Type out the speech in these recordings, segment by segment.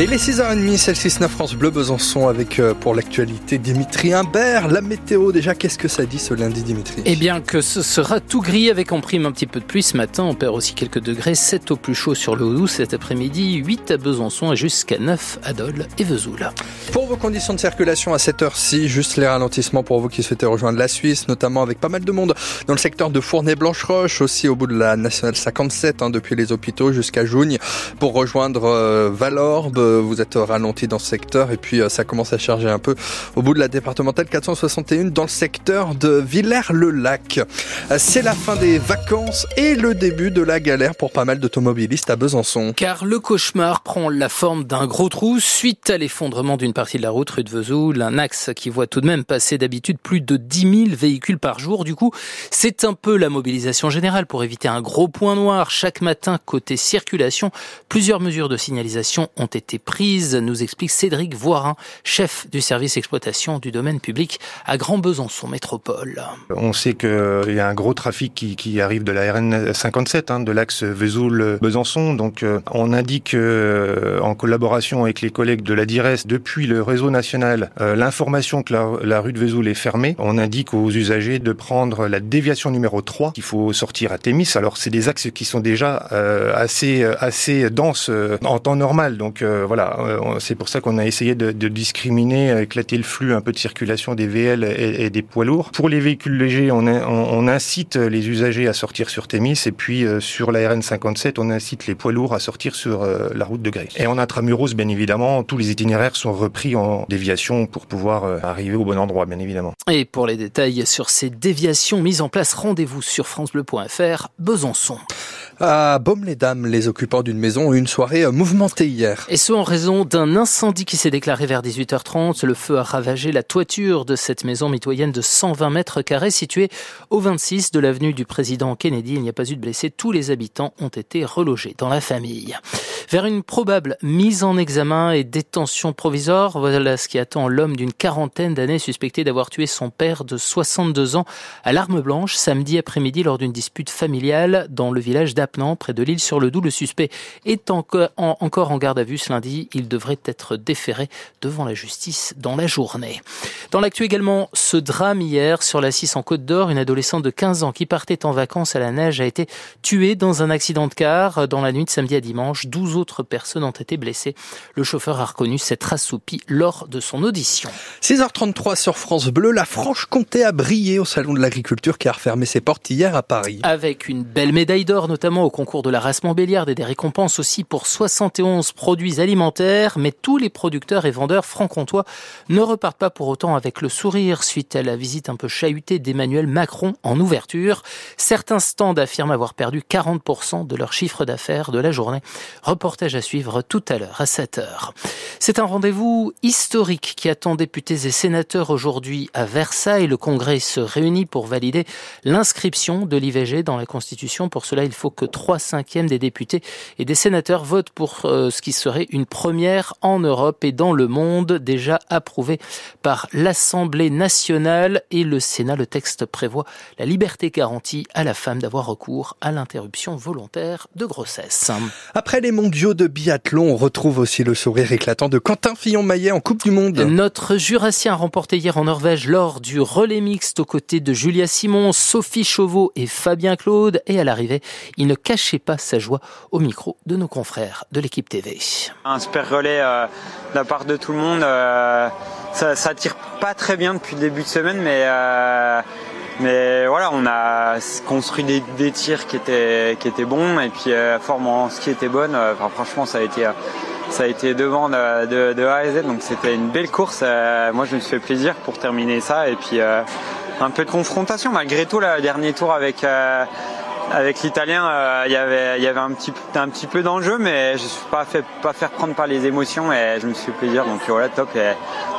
Et les 6h30, celle 6 France Bleu Besançon avec euh, pour l'actualité Dimitri Imbert. La météo déjà, qu'est-ce que ça dit ce lundi Dimitri? Eh bien que ce sera tout gris avec en prime un petit peu de pluie ce matin. On perd aussi quelques degrés, 7 au plus chaud sur le Haut cet après-midi, 8 à Besançon et jusqu'à 9 à Dole et Vesoul. Pour vos conditions de circulation à cette heure-ci, juste les ralentissements pour vous qui souhaitez rejoindre la Suisse, notamment avec pas mal de monde dans le secteur de Fournay-Blanche-Roche, aussi au bout de la nationale 57, hein, depuis les hôpitaux jusqu'à Jougne, pour rejoindre euh, Valorbe vous êtes ralenti dans ce secteur et puis euh, ça commence à charger un peu au bout de la départementale 461 dans le secteur de Villers-le-Lac. Euh, c'est la fin des vacances et le début de la galère pour pas mal d'automobilistes à Besançon. Car le cauchemar prend la forme d'un gros trou suite à l'effondrement d'une partie de la route rue de Vesoul, un axe qui voit tout de même passer d'habitude plus de 10 000 véhicules par jour. Du coup, c'est un peu la mobilisation générale pour éviter un gros point noir chaque matin côté circulation. Plusieurs mesures de signalisation ont été prise, nous explique Cédric Voirin, chef du service exploitation du domaine public à Grand Besançon Métropole. On sait qu'il y a un gros trafic qui, arrive de la RN 57, hein, de l'axe Vesoul-Besançon. Donc euh, on indique euh, en collaboration avec les collègues de la DIRES depuis le réseau national euh, l'information que la, rue de Vesoul est fermée. On indique aux usagers de prendre la déviation numéro 3 qu'il faut sortir à Thémis. Alors c'est des axes qui sont déjà assez assez denses en temps normal. Donc voilà, euh, c'est pour ça qu'on a essayé de, discriminer, éclater le flux un peu de circulation des VL et, des poids lourds. Pour les véhicules légers, on, incite les usagers à sortir sur Thémis et puis euh, sur la RN 57, on incite les poids lourds à sortir sur euh, la route de Grès. Et en intramuros, bien évidemment, tous les itinéraires sont repris en déviation pour pouvoir arriver au bon endroit, bien évidemment. Et pour les détails sur ces déviations mises en place, rendez-vous sur francebleu.fr Besançon. À Baume-les-Dames, les occupants d'une maison ont eu une soirée mouvementée hier. Et ce en raison d'un incendie qui s'est déclaré vers 18h30. Le feu a ravagé la toiture de cette maison mitoyenne de 120 mètres carrés située au 26 de l'avenue du président Kennedy. Il n'y a pas eu de blessés. Tous les habitants ont été relogés dans la famille. Vers une probable mise en examen et détention provisoire, voilà ce qui attend l'homme d'une quarantaine d'années suspecté d'avoir tué son père de 62 ans à l'arme blanche samedi après-midi lors d'une dispute familiale dans le village d'Apnan, près de l'île sur le Doubs. Le suspect est encore en garde à vue ce lundi. Il devrait être déféré devant la justice dans la journée. Dans l'actu également, ce drame hier sur la 6 en Côte d'Or, une adolescente de 15 ans qui partait en vacances à la neige a été tuée dans un accident de car dans la nuit de samedi à dimanche. 12 autres personnes ont été blessées. Le chauffeur a reconnu s'être assoupi lors de son audition. 6h33 sur France Bleu, la Franche-Comté a brillé au Salon de l'Agriculture qui a refermé ses portes hier à Paris. Avec une belle médaille d'or notamment au concours de la race Montbéliard et des récompenses aussi pour 71 produits alimentaires, mais tous les producteurs et vendeurs franc-comtois ne repartent pas pour autant avec le sourire suite à la visite un peu chahutée d'Emmanuel Macron en ouverture. Certains stands affirment avoir perdu 40% de leur chiffre d'affaires de la journée. Reportage à suivre tout à l'heure à 7h. C'est un rendez-vous historique qui attend députés et sénateurs aujourd'hui à Versailles. Le Congrès se réunit pour valider l'inscription de l'IVG dans la Constitution. Pour cela, il faut que 3 cinquièmes des députés et des sénateurs votent pour euh, ce qui serait une première en Europe et dans le monde, déjà approuvé par l'Assemblée nationale et le Sénat. Le texte prévoit la liberté garantie à la femme d'avoir recours à l'interruption volontaire de grossesse. Après les mondiaux de biathlon, on retrouve aussi le sourire éclatant de Quentin Fillon-Maillet en Coupe du Monde. Notre Jurassien a remporté hier en Norvège lors du relais mixte aux côtés de Julia Simon, Sophie Chauveau et Fabien Claude. Et à l'arrivée, il ne cachait pas sa joie au micro de nos confrères de l'équipe TV. Un super relais euh, de la part de tout le monde. Euh, ça, ça tire pas très bien depuis le début de semaine, mais euh, mais voilà, on a construit des, tirs qui étaient qui étaient bons et puis la forme en ski était bonne. Enfin, franchement, ça a été ça a été devant de, de, A à Z, donc c'était une belle course. moi, je me suis fait plaisir pour terminer ça et puis un peu de confrontation malgré tout. le dernier tour avec avec l'italien, euh, il y avait, y avait un petit, un petit peu d'enjeu, mais je ne suis pas fait, pas faire prendre par les émotions et je me suis fait plaisir. Donc voilà, top. Et,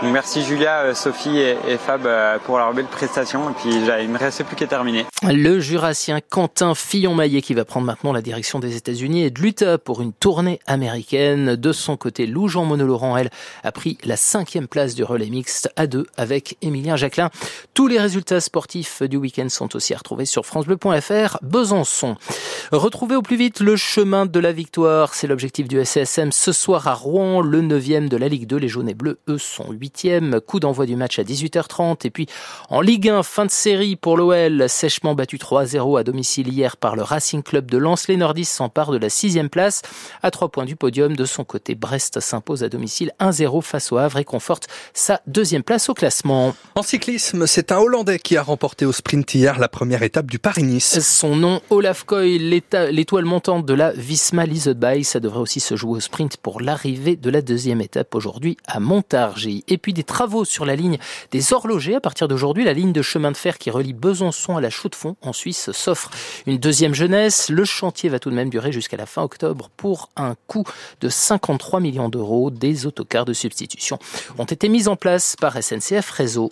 merci Julia, euh, Sophie et, Fab euh, pour leur belle prestation. Et puis il ne me restait plus qu'à terminer. Le jurassien Quentin Fillon-Maillet qui va prendre maintenant la direction des États-Unis et de l'Utah pour une tournée américaine. De son côté, Lou Jean Monod-Laurent, elle, a pris la cinquième place du relais mixte à deux avec Émilien Jacquelin. Tous les résultats sportifs du week-end sont aussi à retrouver sur francebleu.fr. Besançon. Retrouver au plus vite le chemin de la victoire, c'est l'objectif du SSM ce soir à Rouen, le 9e de la Ligue 2. Les jaunes et bleus, eux, sont 8e. Coup d'envoi du match à 18h30. Et puis, en Ligue 1, fin de série pour l'OL, sèchement battu 3-0 à domicile hier par le Racing Club de Lens. Les Nordistes s'emparent de la sixième place à trois points du podium. De son côté, Brest s'impose à domicile 1-0 face au Havre et conforte sa deuxième place au classement. En cyclisme, c'est un Hollandais qui a remporté au sprint hier la première étape du Paris-Nice. Son nom, Olaf Koy, l'étoile montante de la Visma Leased Ça devrait aussi se jouer au sprint pour l'arrivée de la deuxième étape aujourd'hui à Montargis. Et puis des travaux sur la ligne des horlogers. À partir d'aujourd'hui, la ligne de chemin de fer qui relie Besançon à la chaux fond en Suisse s'offre une deuxième jeunesse. Le chantier va tout de même durer jusqu'à la fin octobre pour un coût de 53 millions d'euros. Des autocars de substitution ont été mis en place par SNCF Réseau.